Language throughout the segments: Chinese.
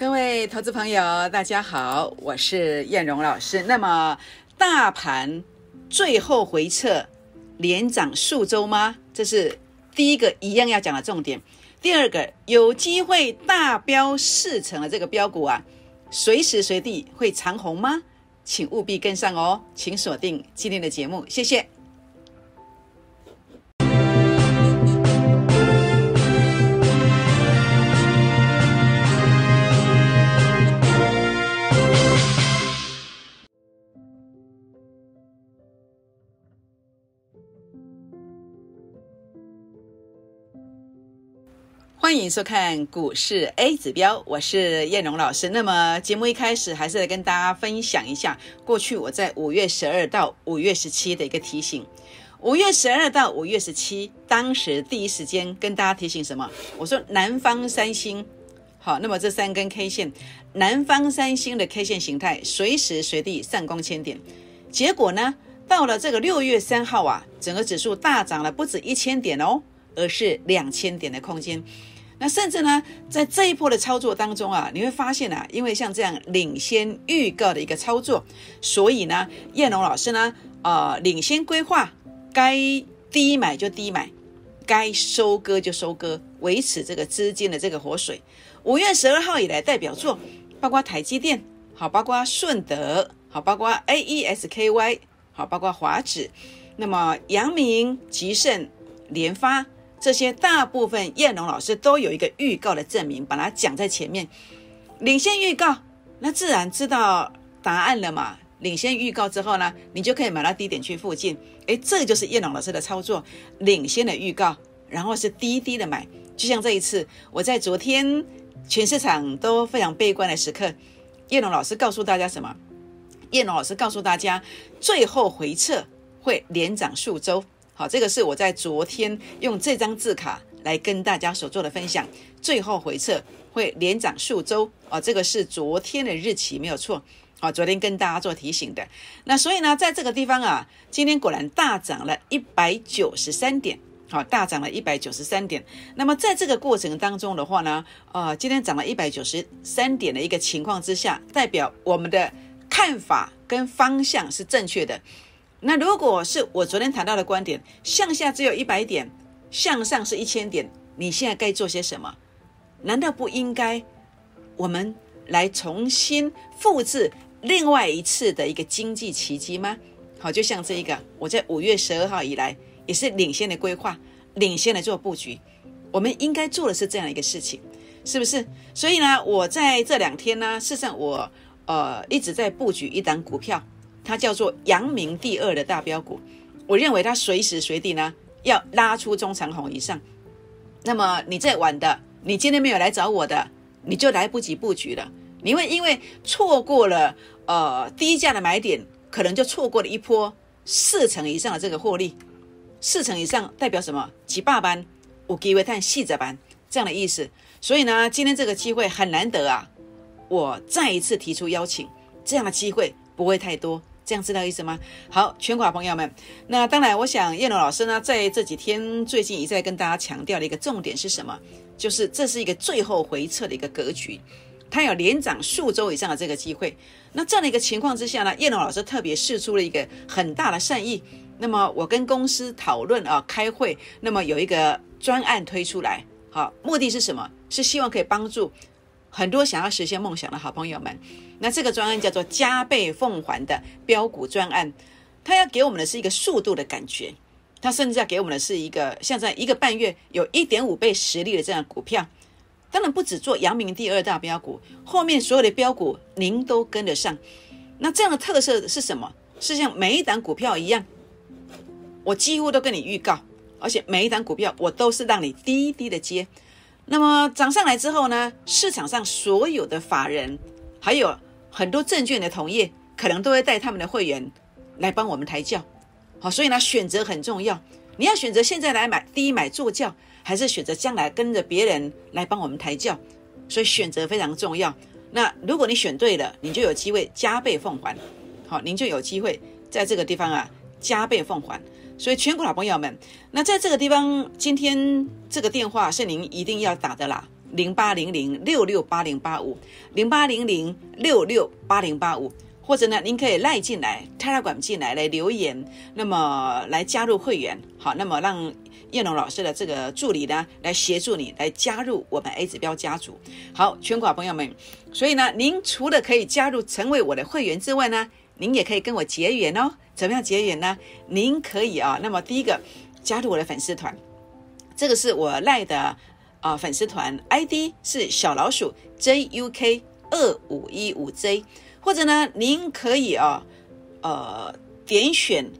各位投资朋友，大家好，我是燕荣老师。那么，大盘最后回撤，连涨数周吗？这是第一个一样要讲的重点。第二个，有机会大标四成的这个标股啊，随时随地会长红吗？请务必跟上哦，请锁定今天的节目，谢谢。欢迎收看股市 A 指标，我是燕荣老师。那么节目一开始还是来跟大家分享一下，过去我在五月十二到五月十七的一个提醒。五月十二到五月十七，当时第一时间跟大家提醒什么？我说南方三星，好，那么这三根 K 线，南方三星的 K 线形态随时随地上攻千点。结果呢，到了这个六月三号啊，整个指数大涨了不止一千点哦，而是两千点的空间。那甚至呢，在这一波的操作当中啊，你会发现啊，因为像这样领先预告的一个操作，所以呢，燕龙老师呢，呃，领先规划，该低买就低买，该收割就收割，维持这个资金的这个活水。五月十二号以来，代表作包括台积电，好，包括顺德，好，包括 A E S K Y，好，包括华指，那么阳明、吉盛、联发。这些大部分燕龙老师都有一个预告的证明，把它讲在前面，领先预告，那自然知道答案了嘛。领先预告之后呢，你就可以买到低点区附近。诶，这就是燕龙老师的操作，领先的预告，然后是低低的买。就像这一次，我在昨天全市场都非常悲观的时刻，燕龙老师告诉大家什么？燕龙老师告诉大家，最后回撤会连涨数周。好，这个是我在昨天用这张字卡来跟大家所做的分享。最后回撤会连涨数周啊，这个是昨天的日期没有错啊。昨天跟大家做提醒的。那所以呢，在这个地方啊，今天果然大涨了一百九十三点，好，大涨了一百九十三点。那么在这个过程当中的话呢，呃，今天涨了一百九十三点的一个情况之下，代表我们的看法跟方向是正确的。那如果是我昨天谈到的观点，向下只有一百点，向上是一千点，你现在该做些什么？难道不应该我们来重新复制另外一次的一个经济奇迹吗？好，就像这一个，我在五月十二号以来也是领先的规划，领先的做布局，我们应该做的是这样一个事情，是不是？所以呢，我在这两天呢，事实上我呃一直在布局一档股票。它叫做阳明第二的大标股，我认为它随时随地呢要拉出中长红以上。那么你在晚的，你今天没有来找我的，你就来不及布局了。你会因为错过了呃低价的买点，可能就错过了一波四成以上的这个获利。四成以上代表什么？几百班，我给为看细则班这样的意思。所以呢，今天这个机会很难得啊，我再一次提出邀请，这样的机会不会太多。这样知道意思吗？好，全款朋友们，那当然，我想叶龙老师呢，在这几天最近一再跟大家强调的一个重点是什么？就是这是一个最后回撤的一个格局，它有连涨数周以上的这个机会。那这样的一个情况之下呢，叶龙老师特别试出了一个很大的善意。那么我跟公司讨论啊，开会，那么有一个专案推出来，好，目的是什么？是希望可以帮助。很多想要实现梦想的好朋友们，那这个专案叫做加倍奉还的标股专案，它要给我们的是一个速度的感觉，它甚至要给我们的是一个像在一个半月有一点五倍实力的这样股票。当然不止做阳明第二大标股，后面所有的标股您都跟得上。那这样的特色是什么？是像每一档股票一样，我几乎都跟你预告，而且每一档股票我都是让你低低的接。那么涨上来之后呢？市场上所有的法人，还有很多证券的同业，可能都会带他们的会员来帮我们抬轿。好，所以呢，选择很重要。你要选择现在来买低买做轿，还是选择将来跟着别人来帮我们抬轿？所以选择非常重要。那如果你选对了，你就有机会加倍奉还。好，您就有机会在这个地方啊加倍奉还。所以，全国老朋友们，那在这个地方，今天这个电话是您一定要打的啦。零八零零六六八零八五零八零零六六八零八五，或者呢，您可以赖进来，Telegram 进来来留言，那么来加入会员，好，那么让叶龙老师的这个助理呢来协助你来加入我们 A 指标家族。好，全国朋友们，所以呢，您除了可以加入成为我的会员之外呢，您也可以跟我结缘哦。怎么样结缘呢？您可以啊，那么第一个加入我的粉丝团，这个是我赖的。啊，粉丝团 ID 是小老鼠 JUK 二五一五 J，或者呢，您可以啊，呃，点选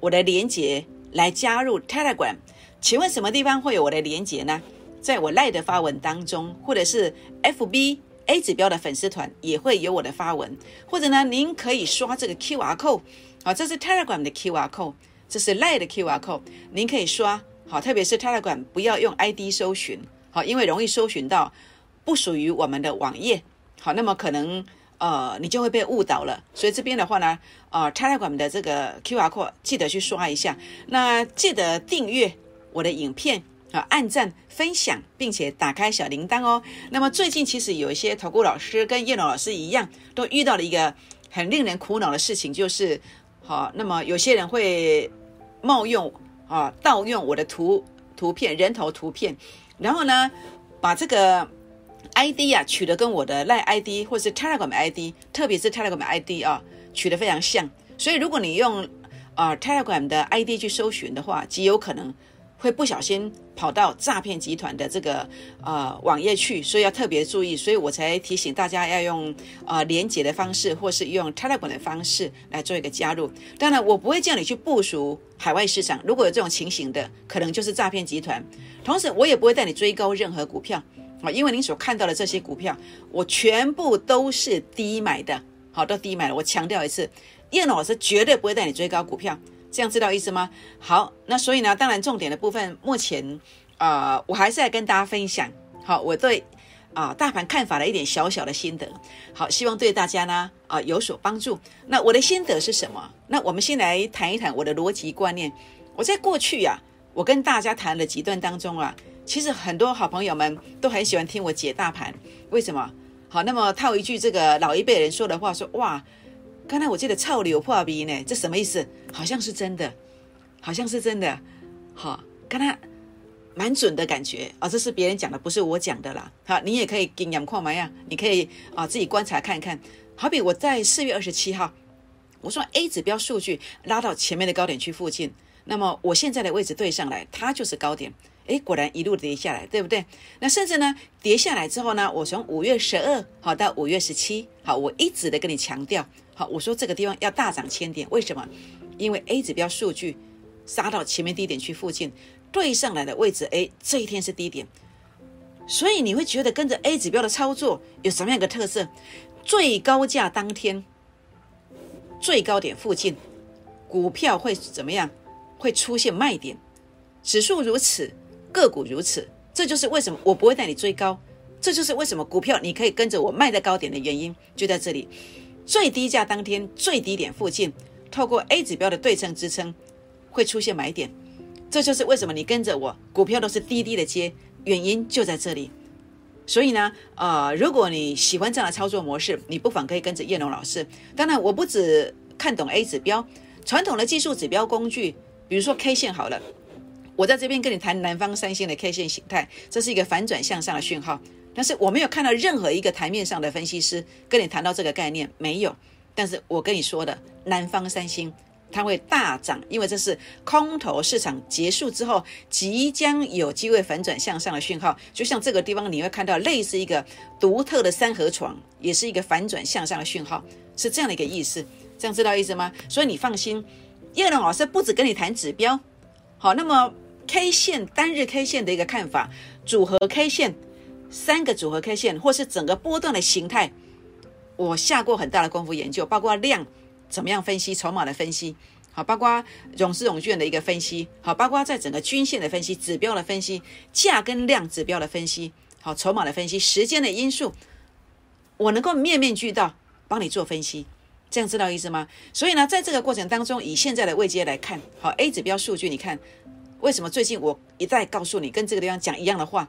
我的连接来加入 Telegram。请问什么地方会有我的连接呢？在我赖的发文当中，或者是 FB A 指标的粉丝团也会有我的发文，或者呢，您可以刷这个 QR code，好，这是 Telegram 的 QR code，这是赖的 QR code，您可以刷。好，特别是太太馆不要用 ID 搜寻，好，因为容易搜寻到不属于我们的网页。好，那么可能呃你就会被误导了。所以这边的话呢，呃 Telegram 的这个 QR code 记得去刷一下。那记得订阅我的影片啊，按赞、分享，并且打开小铃铛哦。那么最近其实有一些投顾老师跟叶龙老师一样，都遇到了一个很令人苦恼的事情，就是好，那么有些人会冒用。啊，盗用我的图图片、人头图片，然后呢，把这个 ID 啊取得跟我的赖 ID 或是 Telegram ID，特别是 Telegram ID 啊，取得非常像。所以如果你用啊 Telegram 的 ID 去搜寻的话，极有可能。会不小心跑到诈骗集团的这个呃网页去，所以要特别注意，所以我才提醒大家要用呃连接的方式，或是用 Telegram 的方式来做一个加入。当然，我不会叫你去部署海外市场，如果有这种情形的，可能就是诈骗集团。同时，我也不会带你追高任何股票啊，因为您所看到的这些股票，我全部都是低买的，好，都低买了。我强调一次，叶老师绝对不会带你追高股票。这样知道意思吗？好，那所以呢，当然重点的部分，目前啊，我还是来跟大家分享，好，我对啊大盘看法的一点小小的心得，好，希望对大家呢啊有所帮助。那我的心得是什么？那我们先来谈一谈我的逻辑观念。我在过去呀，我跟大家谈了几段当中啊，其实很多好朋友们都很喜欢听我解大盘，为什么？好，那么套一句这个老一辈人说的话，说哇。刚才我记得臭流破鼻呢，这什么意思？好像是真的，好像是真的。好，刚才蛮准的感觉啊，这是别人讲的，不是我讲的啦。好，你也可以经验看嘛呀，你可以啊自己观察看一看。好比我在四月二十七号，我说 A 指标数据拉到前面的高点区附近，那么我现在的位置对上来，它就是高点。哎，果然一路跌下来，对不对？那甚至呢，跌下来之后呢，我从五月十二好到五月十七好，我一直的跟你强调。好，我说这个地方要大涨千点，为什么？因为 A 指标数据杀到前面低点区附近，对上来的位置，哎，这一天是低点，所以你会觉得跟着 A 指标的操作有什么样的特色？最高价当天最高点附近，股票会怎么样？会出现卖点，指数如此，个股如此，这就是为什么我不会带你追高，这就是为什么股票你可以跟着我卖在高点的原因，就在这里。最低价当天最低点附近，透过 A 指标的对称支撑，会出现买点，这就是为什么你跟着我股票都是低低的接，原因就在这里。所以呢，呃，如果你喜欢这样的操作模式，你不妨可以跟着叶龙老师。当然，我不只看懂 A 指标，传统的技术指标工具，比如说 K 线好了，我在这边跟你谈南方三星的 K 线形态，这是一个反转向上的讯号。但是我没有看到任何一个台面上的分析师跟你谈到这个概念，没有。但是我跟你说的，南方三星它会大涨，因为这是空头市场结束之后即将有机会反转向上的讯号。就像这个地方，你会看到类似一个独特的三合床，也是一个反转向上的讯号，是这样的一个意思。这样知道意思吗？所以你放心，叶龙老师不止跟你谈指标，好，那么 K 线单日 K 线的一个看法，组合 K 线。三个组合 K 线，或是整个波段的形态，我下过很大的功夫研究，包括量怎么样分析，筹码的分析，好，包括融资融券的一个分析，好，包括在整个均线的分析、指标的分析、价跟量指标的分析，好，筹码的分析、时间的因素，我能够面面俱到帮你做分析，这样知道意思吗？所以呢，在这个过程当中，以现在的位阶来看，好，A 指标数据，你看为什么最近我一再告诉你跟这个地方讲一样的话？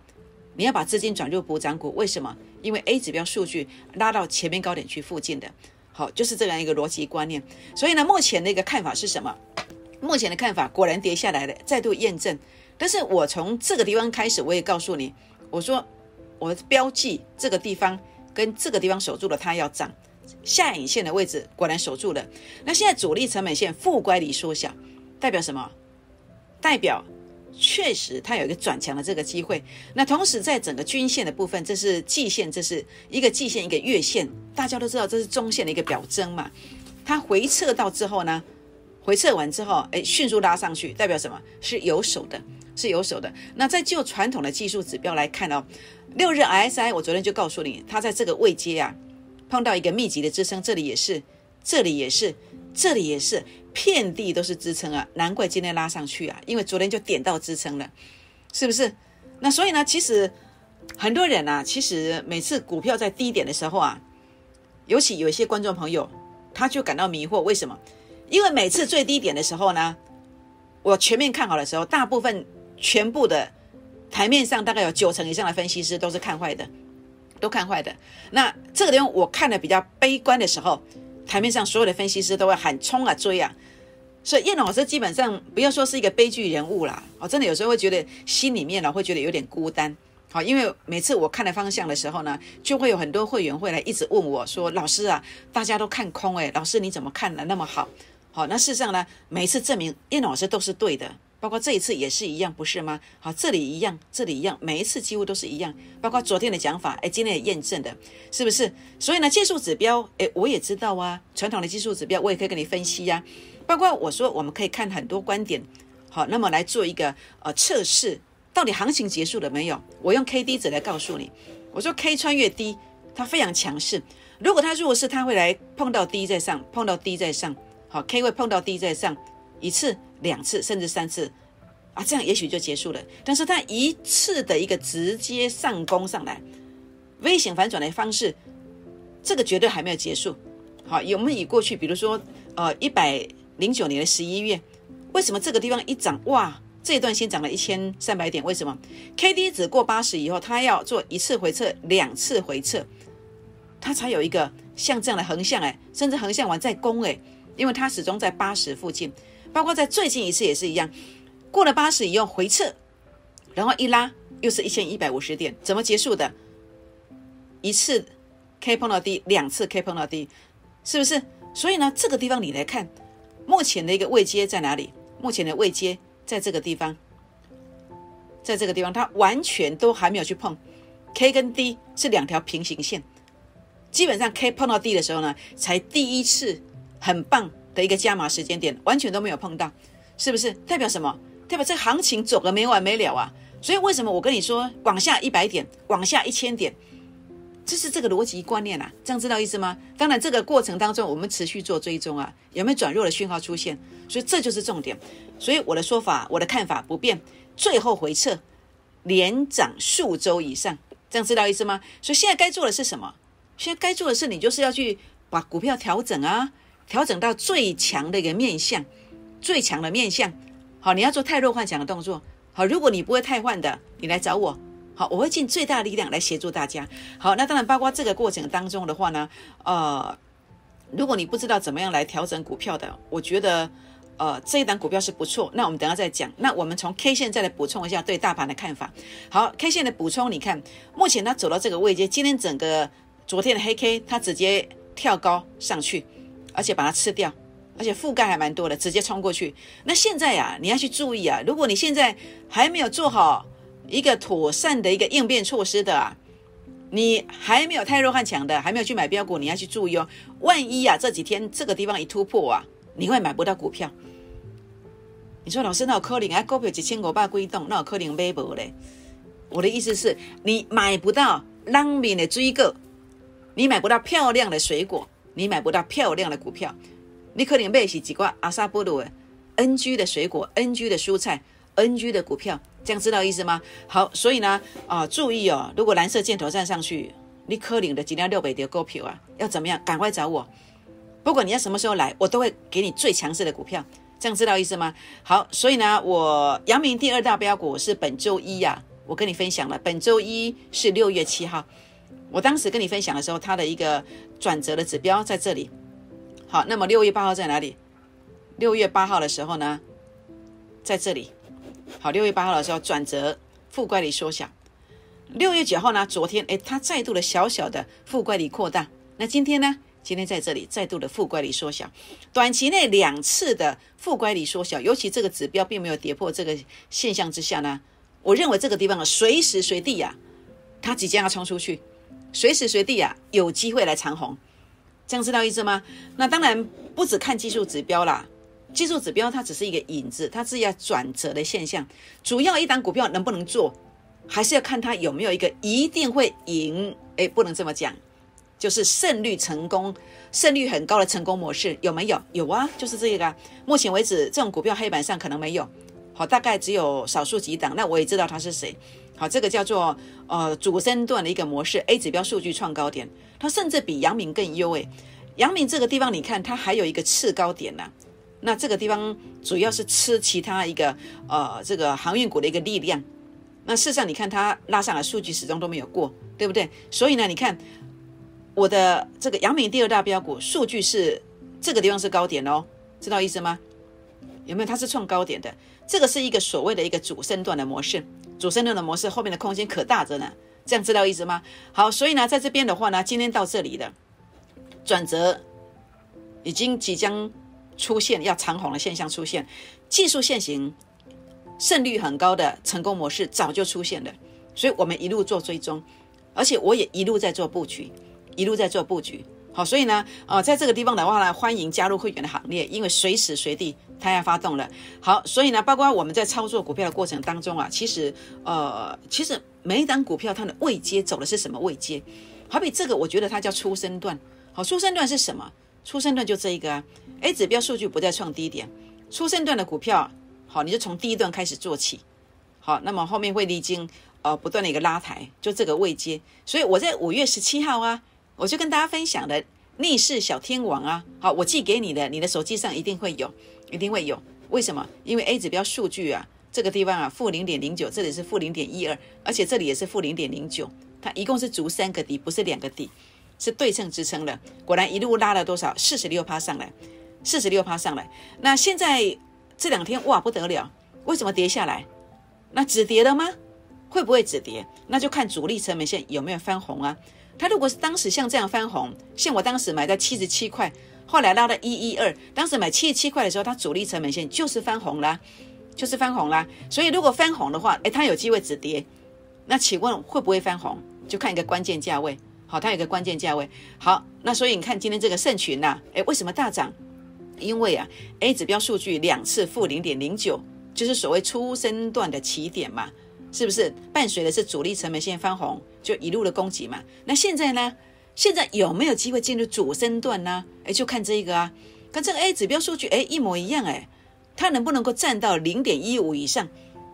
你要把资金转入补涨股，为什么？因为 A 指标数据拉到前面高点区附近的，好，就是这样一个逻辑观念。所以呢，目前的一个看法是什么？目前的看法果然跌下来了，再度验证。但是我从这个地方开始，我也告诉你，我说我标记这个地方跟这个地方守住了，它要涨。下影线的位置果然守住了。那现在主力成本线负乖离缩小，代表什么？代表确实它有一个转强的这个机会。那同时在整个均线的部分，这是季线，这是一个季线，一个月线，大家都知道这是中线的一个表征嘛。它回撤到之后呢？回撤完之后，哎，迅速拉上去，代表什么？是有手的，是有手的。那在就传统的技术指标来看哦，六日 RSI，我昨天就告诉你，它在这个位阶啊，碰到一个密集的支撑，这里也是，这里也是，这里也是，遍地都是支撑啊，难怪今天拉上去啊，因为昨天就点到支撑了，是不是？那所以呢，其实很多人啊，其实每次股票在低点的时候啊，尤其有一些观众朋友，他就感到迷惑，为什么？因为每次最低点的时候呢，我全面看好的时候，大部分全部的台面上大概有九成以上的分析师都是看坏的，都看坏的。那这个地方我看的比较悲观的时候，台面上所有的分析师都会喊冲啊追啊。所以叶老师基本上不要说是一个悲剧人物啦，我真的有时候会觉得心里面呢会觉得有点孤单。好，因为每次我看的方向的时候呢，就会有很多会员会来一直问我说：“老师啊，大家都看空诶，老师你怎么看的那么好？”好，那事实上呢，每次证明叶老师都是对的，包括这一次也是一样，不是吗？好，这里一样，这里一样，每一次几乎都是一样，包括昨天的讲法，哎，今天也验证的，是不是？所以呢，技术指标，哎，我也知道啊，传统的技术指标我也可以跟你分析呀，包括我说我们可以看很多观点，好，那么来做一个呃测试，到底行情结束了没有？我用 K D 值来告诉你，我说 K 穿越低，它非常强势，如果它弱势，它会来碰到低在上，碰到低在上。好，K 会碰到低再上一次、两次，甚至三次啊，这样也许就结束了。但是它一次的一个直接上攻上来危险反转的方式，这个绝对还没有结束。好，我们以过去，比如说呃一百零九年的十一月，为什么这个地方一涨哇，这一段先涨了一千三百点？为什么？K D 值过八十以后，它要做一次回撤、两次回撤，它才有一个像这样的横向哎，甚至横向完再攻哎。因为它始终在八十附近，包括在最近一次也是一样，过了八十以后回撤，然后一拉又是一千一百五十点，怎么结束的？一次 K 碰到低，两次 K 碰到低，是不是？所以呢，这个地方你来看，目前的一个位阶在哪里？目前的位阶在这个地方，在这个地方，它完全都还没有去碰 K 跟 D 是两条平行线，基本上 K 碰到 D 的时候呢，才第一次。很棒的一个加码时间点，完全都没有碰到，是不是代表什么？代表这行情走个没完没了啊！所以为什么我跟你说往下一百点，往下一千点，这是这个逻辑观念啊？这样知道意思吗？当然，这个过程当中我们持续做追踪啊，有没有转弱的讯号出现？所以这就是重点。所以我的说法，我的看法不变，最后回撤连涨数周以上，这样知道意思吗？所以现在该做的是什么？现在该做的是你就是要去把股票调整啊。调整到最强的一个面相，最强的面相。好，你要做太弱幻想的动作。好，如果你不会太换的，你来找我。好，我会尽最大力量来协助大家。好，那当然包括这个过程当中的话呢，呃，如果你不知道怎么样来调整股票的，我觉得呃这一档股票是不错。那我们等下再讲。那我们从 K 线再来补充一下对大盘的看法。好，K 线的补充，你看目前它走到这个位阶，今天整个昨天的黑 K 它直接跳高上去。而且把它吃掉，而且覆盖还蛮多的，直接冲过去。那现在呀，你要去注意啊！如果你现在还没有做好一个妥善的一个应变措施的啊，你还没有太弱汉强的，还没有去买标股，你要去注意哦。万一啊，这几天这个地方一突破啊，你会买不到股票。你说老师，那有可能啊？股票几千五百贵动，那有可能买不嘞？我的意思是，你买不到浪面的追个，你买不到漂亮的水果。你买不到漂亮的股票，你可能买是几挂阿萨布鲁 NG 的水果、NG 的蔬菜、NG 的股票，这样知道意思吗？好，所以呢，啊，注意哦，如果蓝色箭头站上去，你可能的几辆六百的股票啊，要怎么样？赶快找我，不管你要什么时候来，我都会给你最强势的股票，这样知道意思吗？好，所以呢，我阳明第二大标股是本周一呀，我跟你分享了，本周一是六月七号，我当时跟你分享的时候，它的一个转折的指标在这里。好，那么六月八号在哪里？六月八号的时候呢，在这里。好，六月八号的时候转折负乖离缩小。六月九号呢，昨天哎，它再度的小小的负乖离扩大。那今天呢？今天在这里再度的负乖离缩小，短期内两次的负乖离缩小，尤其这个指标并没有跌破这个现象之下呢，我认为这个地方啊，随时随地呀，它即将要冲出去，随时随地啊，有机会来长红。这样知道意思吗？那当然不只看技术指标啦，技术指标它只是一个影子，它是要转折的现象。主要一档股票能不能做，还是要看它有没有一个一定会赢。哎，不能这么讲，就是胜率成功、胜率很高的成功模式有没有？有啊，就是这个。目前为止，这种股票黑板上可能没有，好，大概只有少数几档。那我也知道他是谁。好，这个叫做呃主升段的一个模式，A 指标数据创高点，它甚至比阳明更优诶。阳明这个地方，你看它还有一个次高点呢。那这个地方主要是吃其他一个呃这个航运股的一个力量。那事实上，你看它拉上来数据始终都没有过，对不对？所以呢，你看我的这个阳明第二大标股数据是这个地方是高点哦，知道意思吗？有没有？它是创高点的，这个是一个所谓的一个主升段的模式。主升段的模式后面的空间可大着呢，这样知道意思吗？好，所以呢，在这边的话呢，今天到这里的转折已经即将出现要长红的现象出现，技术线型胜率很高的成功模式早就出现了，所以我们一路做追踪，而且我也一路在做布局，一路在做布局。好，所以呢，呃，在这个地方的话呢，欢迎加入会员的行列，因为随时随地它要发动了。好，所以呢，包括我们在操作股票的过程当中啊，其实，呃，其实每一档股票它的位阶走的是什么位阶？好比这个，我觉得它叫出生段。好，出生段是什么？出生段就这一个啊。A 指标数据不再创低点，出生段的股票，好，你就从第一段开始做起。好，那么后面会历经呃不断的一个拉抬，就这个位阶。所以我在五月十七号啊。我就跟大家分享的逆势小天王啊，好，我寄给你的，你的手机上一定会有，一定会有。为什么？因为 A 指标数据啊，这个地方啊，负零点零九，这里是负零点一二，而且这里也是负零点零九，它一共是足三个底，不是两个底，是对称支撑的。果然一路拉了多少？四十六趴上来，四十六趴上来。那现在这两天哇不得了，为什么跌下来？那止跌了吗？会不会止跌？那就看主力成本线有没有翻红啊。它如果是当时像这样翻红，像我当时买在七十七块，后来拉到一一二，当时买七十七块的时候，它主力成本线就是翻红啦，就是翻红啦。所以如果翻红的话，诶，它有机会止跌。那请问会不会翻红？就看一个关键价位。好，它有个关键价位。好，那所以你看今天这个盛群呐，诶，为什么大涨？因为啊，A 指标数据两次负零点零九，就是所谓初升段的起点嘛。是不是伴随的是主力成本线翻红，就一路的攻击嘛？那现在呢？现在有没有机会进入主升段呢？哎，就看这个啊，跟这个 A 指标数据哎一模一样哎，它能不能够站到零点一五以上？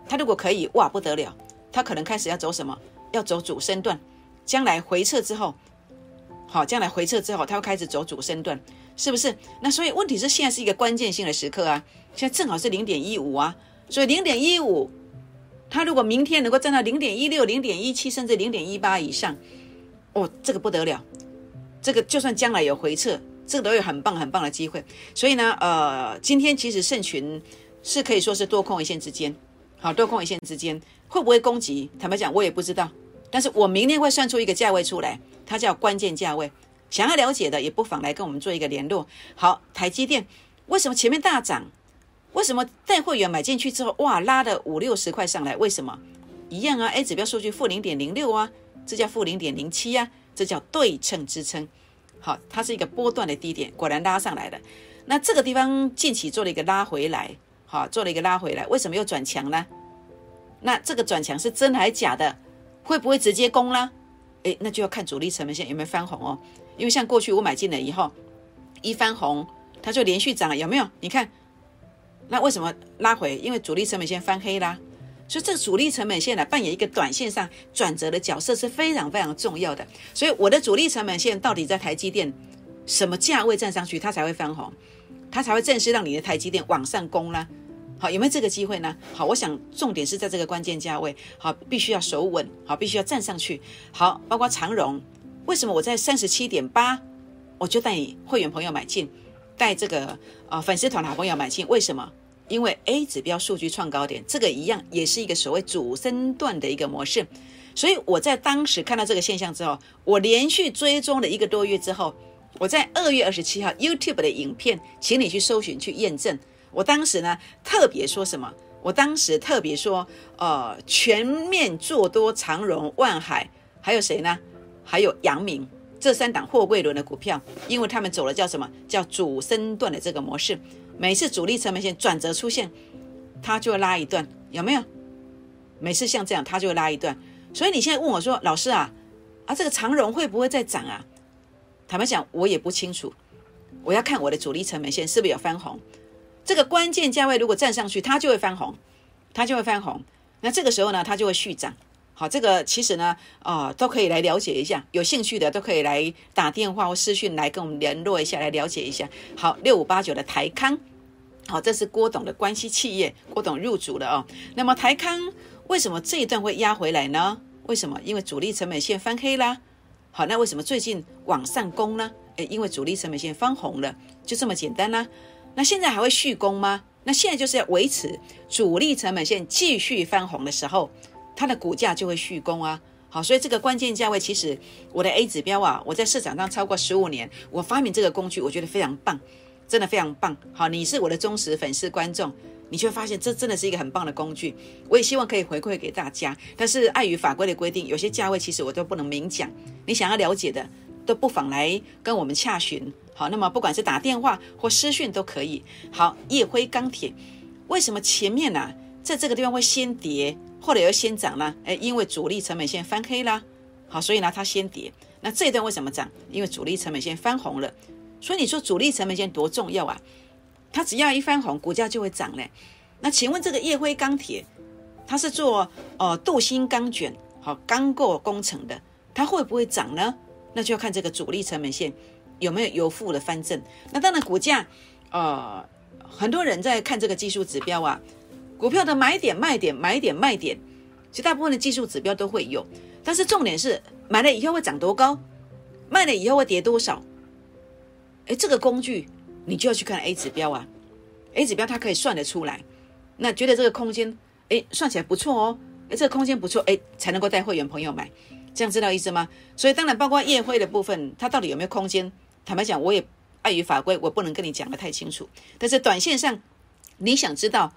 它如果可以，哇不得了，它可能开始要走什么？要走主升段，将来回撤之后，好，将来回撤之后，它会开始走主升段，是不是？那所以问题是现在是一个关键性的时刻啊，现在正好是零点一五啊，所以零点一五。它如果明天能够站到零点一六、零点一七，甚至零点一八以上，哦，这个不得了，这个就算将来有回撤，这个都有很棒很棒的机会。所以呢，呃，今天其实圣群是可以说是多空一线之间，好，多空一线之间会不会攻击？坦白讲，我也不知道。但是我明天会算出一个价位出来，它叫关键价位。想要了解的，也不妨来跟我们做一个联络。好，台积电为什么前面大涨？为什么带会员买进去之后，哇，拉了五六十块上来？为什么？一样啊，A 指标数据负零点零六啊，这叫负零点零七啊，这叫对称支撑。好，它是一个波段的低点，果然拉上来了。那这个地方近期做了一个拉回来，好，做了一个拉回来，为什么又转强呢？那这个转强是真还是假的？会不会直接攻啦？诶，那就要看主力成本线有没有翻红哦。因为像过去我买进了以后，一翻红，它就连续涨了，有没有？你看。那为什么拉回？因为主力成本线翻黑啦，所以这个主力成本线呢，扮演一个短线上转折的角色是非常非常重要的。所以我的主力成本线到底在台积电什么价位站上去，它才会翻红，它才会正式让你的台积电往上攻啦。好，有没有这个机会呢？好，我想重点是在这个关键价位，好，必须要守稳，好，必须要站上去。好，包括长荣，为什么我在三十七点八，我就带你会员朋友买进，带这个啊粉丝团的好朋友买进？为什么？因为 A 指标数据创高点，这个一样也是一个所谓主升段的一个模式。所以我在当时看到这个现象之后，我连续追踪了一个多月之后，我在二月二十七号 YouTube 的影片，请你去搜寻去验证。我当时呢特别说什么？我当时特别说，呃，全面做多长荣、万海，还有谁呢？还有阳明这三档货柜轮的股票，因为他们走了叫什么叫主升段的这个模式。每次主力成本线转折出现，它就会拉一段，有没有？每次像这样，它就会拉一段。所以你现在问我说，老师啊，啊这个长荣会不会再涨啊？坦白讲，我也不清楚。我要看我的主力成本线是不是有翻红。这个关键价位如果站上去，它就会翻红，它就会翻红。那这个时候呢，它就会续涨。好，这个其实呢，啊都可以来了解一下。有兴趣的都可以来打电话或私讯来跟我们联络一下，来了解一下。好，六五八九的台康，好，这是郭董的关系企业，郭董入主了哦。那么台康为什么这一段会压回来呢？为什么？因为主力成本线翻黑啦。好，那为什么最近往上攻呢？诶，因为主力成本线翻红了，就这么简单啦。那现在还会续攻吗？那现在就是要维持主力成本线继续翻红的时候。它的股价就会续攻啊，好，所以这个关键价位，其实我的 A 指标啊，我在市场上超过十五年，我发明这个工具，我觉得非常棒，真的非常棒。好，你是我的忠实粉丝观众，你就会发现这真的是一个很棒的工具。我也希望可以回馈给大家，但是碍于法规的规定，有些价位其实我都不能明讲。你想要了解的，都不妨来跟我们洽询。好，那么不管是打电话或私讯都可以。好，夜辉钢铁为什么前面呢，在这个地方会先跌？或者要先涨啦？哎，因为主力成本线翻黑啦，好，所以呢它先跌。那这一段为什么涨？因为主力成本线翻红了。所以你说主力成本线多重要啊？它只要一翻红，股价就会涨嘞。那请问这个叶辉钢铁，它是做呃镀锌钢卷，好钢构工程的，它会不会涨呢？那就要看这个主力成本线有没有由负的翻正。那当然股价，呃，很多人在看这个技术指标啊。股票的买点、卖点、买点、卖点，其实大部分的技术指标都会有，但是重点是买了以后会涨多高，卖了以后会跌多少。哎，这个工具你就要去看 A 指标啊，A 指标它可以算得出来。那觉得这个空间，哎，算起来不错哦，哎，这个空间不错，哎，才能够带会员朋友买，这样知道意思吗？所以当然包括夜会的部分，它到底有没有空间？坦白讲，我也碍于法规，我不能跟你讲的太清楚。但是短线上，你想知道？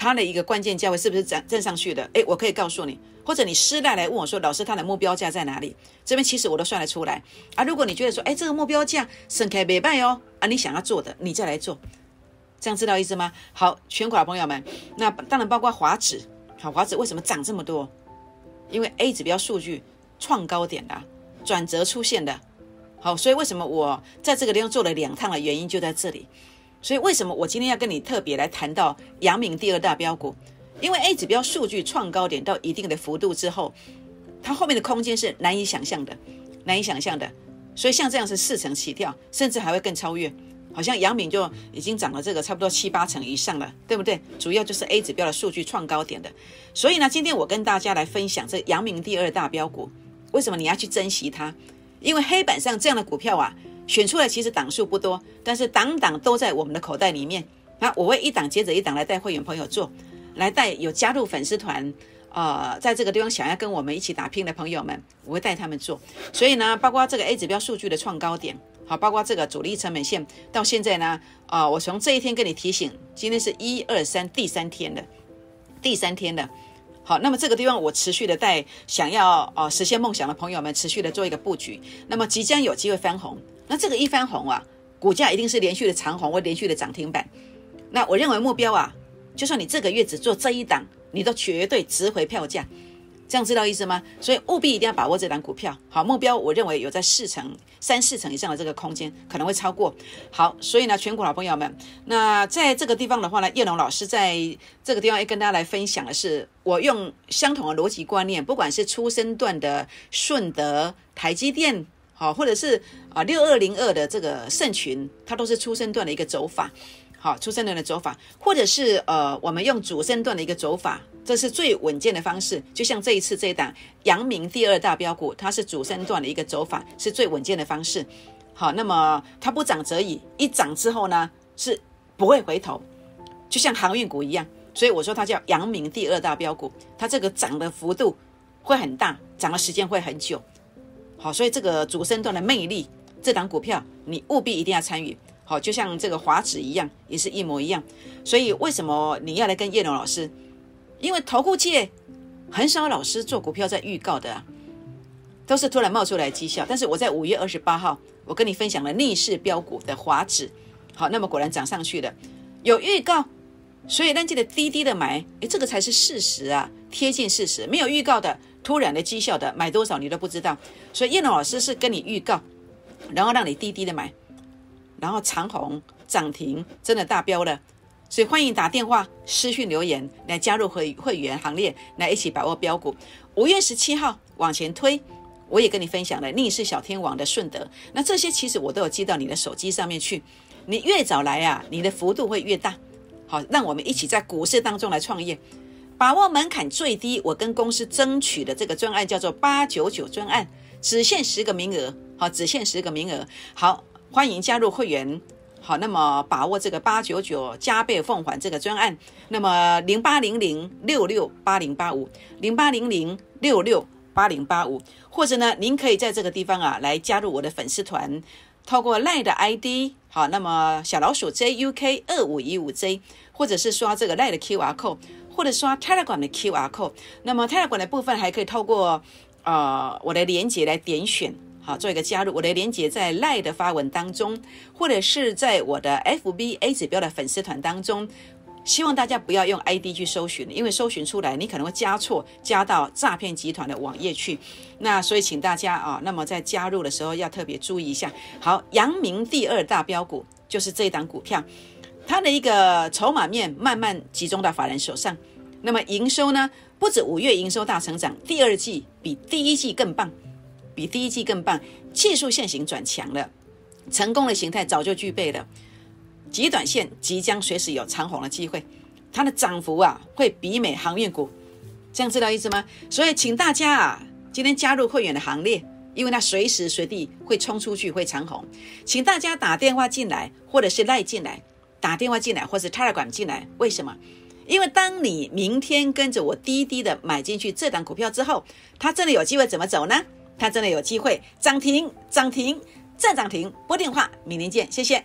它的一个关键价位是不是涨站上去的？诶，我可以告诉你，或者你私带来问我说，老师，它的目标价在哪里？这边其实我都算得出来啊。如果你觉得说，诶，这个目标价升开没败哦，啊，你想要做的，你再来做，这样知道意思吗？好，全国的朋友们，那当然包括华指，好，华指为什么涨这么多？因为 A 指标数据创高点的转折出现的，好，所以为什么我在这个地方做了两趟的原因就在这里。所以为什么我今天要跟你特别来谈到阳明第二大标股？因为 A 指标数据创高点到一定的幅度之后，它后面的空间是难以想象的，难以想象的。所以像这样是四成起跳，甚至还会更超越。好像阳明就已经涨了这个差不多七八成以上了，对不对？主要就是 A 指标的数据创高点的。所以呢，今天我跟大家来分享这阳明第二大标股，为什么你要去珍惜它？因为黑板上这样的股票啊。选出来其实档数不多，但是档档都在我们的口袋里面。那我会一档接着一档来带会员朋友做，来带有加入粉丝团，呃，在这个地方想要跟我们一起打拼的朋友们，我会带他们做。所以呢，包括这个 A 指标数据的创高点，好，包括这个主力成本线，到现在呢，啊，我从这一天跟你提醒，今天是一二三第三天的，第三天的。好，那么这个地方我持续的带想要呃实现梦想的朋友们持续的做一个布局，那么即将有机会翻红。那这个一番红啊，股价一定是连续的长红或连续的涨停板。那我认为目标啊，就算你这个月只做这一档，你都绝对值回票价。这样知道意思吗？所以务必一定要把握这档股票。好，目标我认为有在四成、三四成以上的这个空间，可能会超过。好，所以呢，全国老朋友们，那在这个地方的话呢，叶龙老师在这个地方要跟大家来分享的是，我用相同的逻辑观念，不管是出生段的顺德、台积电。好，或者是啊六二零二的这个圣群，它都是出生段的一个走法。好，出生段的走法，或者是呃，我们用主升段的一个走法，这是最稳健的方式。就像这一次这一档阳明第二大标股，它是主升段的一个走法，是最稳健的方式。好，那么它不涨则已，一涨之后呢，是不会回头，就像航运股一样。所以我说它叫阳明第二大标股，它这个涨的幅度会很大，涨的时间会很久。好，所以这个主升段的魅力，这档股票你务必一定要参与。好，就像这个华指一样，也是一模一样。所以为什么你要来跟叶龙老师？因为投顾界很少老师做股票在预告的，都是突然冒出来绩效。但是我在五月二十八号，我跟你分享了逆势标股的华指，好，那么果然涨上去了，有预告，所以让记得低低的买，诶，这个才是事实啊，贴近事实。没有预告的，突然的绩效的，买多少你都不知道。所以叶老师是跟你预告，然后让你低低的买。然后长虹涨停，真的大标了，所以欢迎打电话、私讯留言来加入会会员行列，来一起把握标股。五月十七号往前推，我也跟你分享了逆势小天王的顺德，那这些其实我都有记到你的手机上面去。你越早来啊，你的幅度会越大。好，让我们一起在股市当中来创业，把握门槛最低。我跟公司争取的这个专案叫做八九九专案，只限十个名额。好，只限十个名额。好。欢迎加入会员，好，那么把握这个八九九加倍奉还这个专案，那么零八零零六六八零八五零八零零六六八零八五，或者呢，您可以在这个地方啊来加入我的粉丝团，透过赖的 ID，好，那么小老鼠 JUK 二五一五 J，或者是刷这个赖的 QR code，或者刷 Telegram 的 QR code，那么 Telegram 的部分还可以透过呃我的连接来点选。好，做一个加入，我的连接在赖的发文当中，或者是在我的 FBA 指标的粉丝团当中。希望大家不要用 ID 去搜寻，因为搜寻出来你可能会加错，加到诈骗集团的网页去。那所以请大家啊，那么在加入的时候要特别注意一下。好，阳明第二大标股就是这一档股票，它的一个筹码面慢慢集中到法人手上。那么营收呢，不止五月营收大成长，第二季比第一季更棒。比第一季更棒，技术线型转强了，成功的形态早就具备了，极短线即将随时有长红的机会，它的涨幅啊会比美航运股，这样知道意思吗？所以请大家啊今天加入会员的行列，因为它随时随地会冲出去会长红，请大家打电话进来或者是赖进来，打电话进来或是泰尔管进来，为什么？因为当你明天跟着我滴滴的买进去这档股票之后，它真的有机会怎么走呢？它真的有机会涨停，涨停再涨停。拨电话，明天见，谢谢。